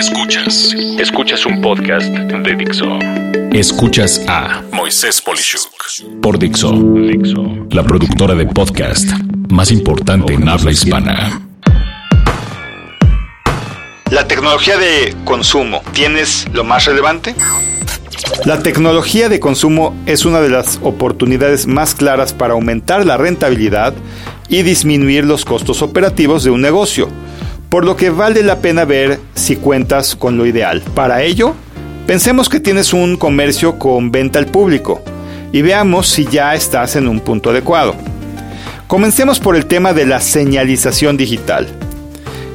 Escuchas. Escuchas un podcast de Dixo. Escuchas a Moisés Polishuk por Dixo. Dixo. La productora de podcast más importante en habla hispana. La tecnología de consumo, ¿tienes lo más relevante? La tecnología de consumo es una de las oportunidades más claras para aumentar la rentabilidad y disminuir los costos operativos de un negocio, por lo que vale la pena ver si cuentas con lo ideal. Para ello, pensemos que tienes un comercio con venta al público y veamos si ya estás en un punto adecuado. Comencemos por el tema de la señalización digital.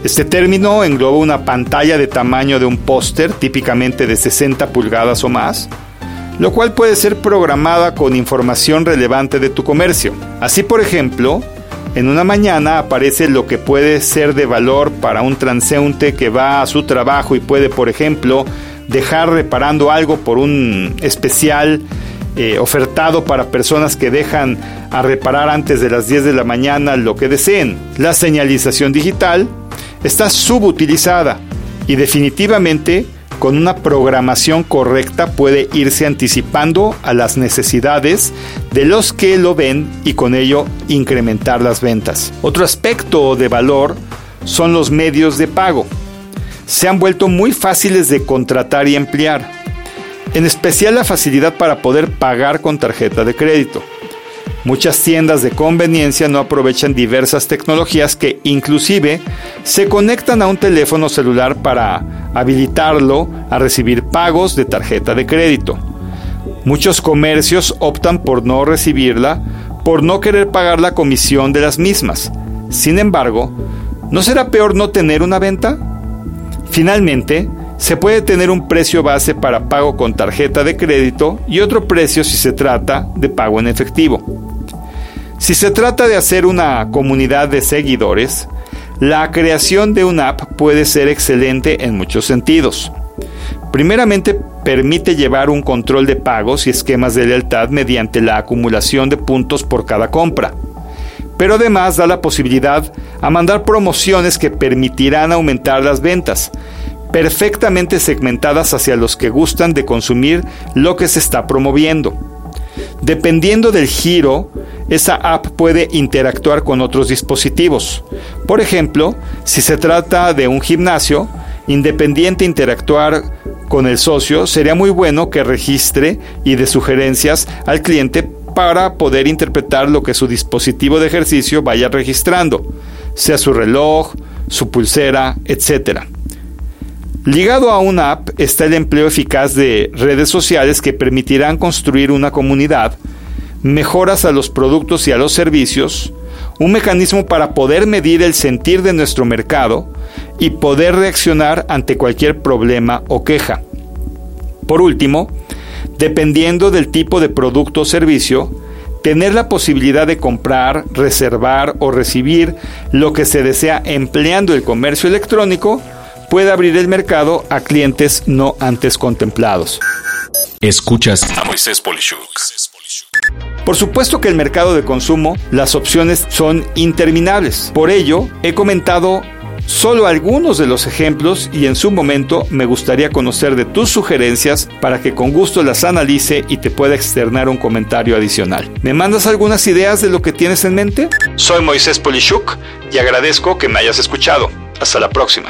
Este término engloba una pantalla de tamaño de un póster, típicamente de 60 pulgadas o más, lo cual puede ser programada con información relevante de tu comercio. Así, por ejemplo, en una mañana aparece lo que puede ser de valor para un transeúnte que va a su trabajo y puede, por ejemplo, dejar reparando algo por un especial eh, ofertado para personas que dejan a reparar antes de las 10 de la mañana lo que deseen. La señalización digital está subutilizada y definitivamente con una programación correcta puede irse anticipando a las necesidades de los que lo ven y con ello incrementar las ventas. Otro aspecto de valor son los medios de pago. Se han vuelto muy fáciles de contratar y emplear, en especial la facilidad para poder pagar con tarjeta de crédito. Muchas tiendas de conveniencia no aprovechan diversas tecnologías que inclusive se conectan a un teléfono celular para habilitarlo a recibir pagos de tarjeta de crédito. Muchos comercios optan por no recibirla por no querer pagar la comisión de las mismas. Sin embargo, ¿no será peor no tener una venta? Finalmente, se puede tener un precio base para pago con tarjeta de crédito y otro precio si se trata de pago en efectivo. Si se trata de hacer una comunidad de seguidores, la creación de una app puede ser excelente en muchos sentidos. Primeramente, permite llevar un control de pagos y esquemas de lealtad mediante la acumulación de puntos por cada compra. Pero además da la posibilidad a mandar promociones que permitirán aumentar las ventas, perfectamente segmentadas hacia los que gustan de consumir lo que se está promoviendo. Dependiendo del giro, esa app puede interactuar con otros dispositivos. Por ejemplo, si se trata de un gimnasio, independiente interactuar con el socio, sería muy bueno que registre y dé sugerencias al cliente para poder interpretar lo que su dispositivo de ejercicio vaya registrando, sea su reloj, su pulsera, etc. Ligado a una app está el empleo eficaz de redes sociales que permitirán construir una comunidad, mejoras a los productos y a los servicios, un mecanismo para poder medir el sentir de nuestro mercado y poder reaccionar ante cualquier problema o queja. Por último, dependiendo del tipo de producto o servicio, tener la posibilidad de comprar, reservar o recibir lo que se desea empleando el comercio electrónico puede abrir el mercado a clientes no antes contemplados. Escuchas a Moisés Polishuk. Por supuesto que el mercado de consumo, las opciones son interminables. Por ello, he comentado solo algunos de los ejemplos y en su momento me gustaría conocer de tus sugerencias para que con gusto las analice y te pueda externar un comentario adicional. ¿Me mandas algunas ideas de lo que tienes en mente? Soy Moisés Polishuk y agradezco que me hayas escuchado. Hasta la próxima.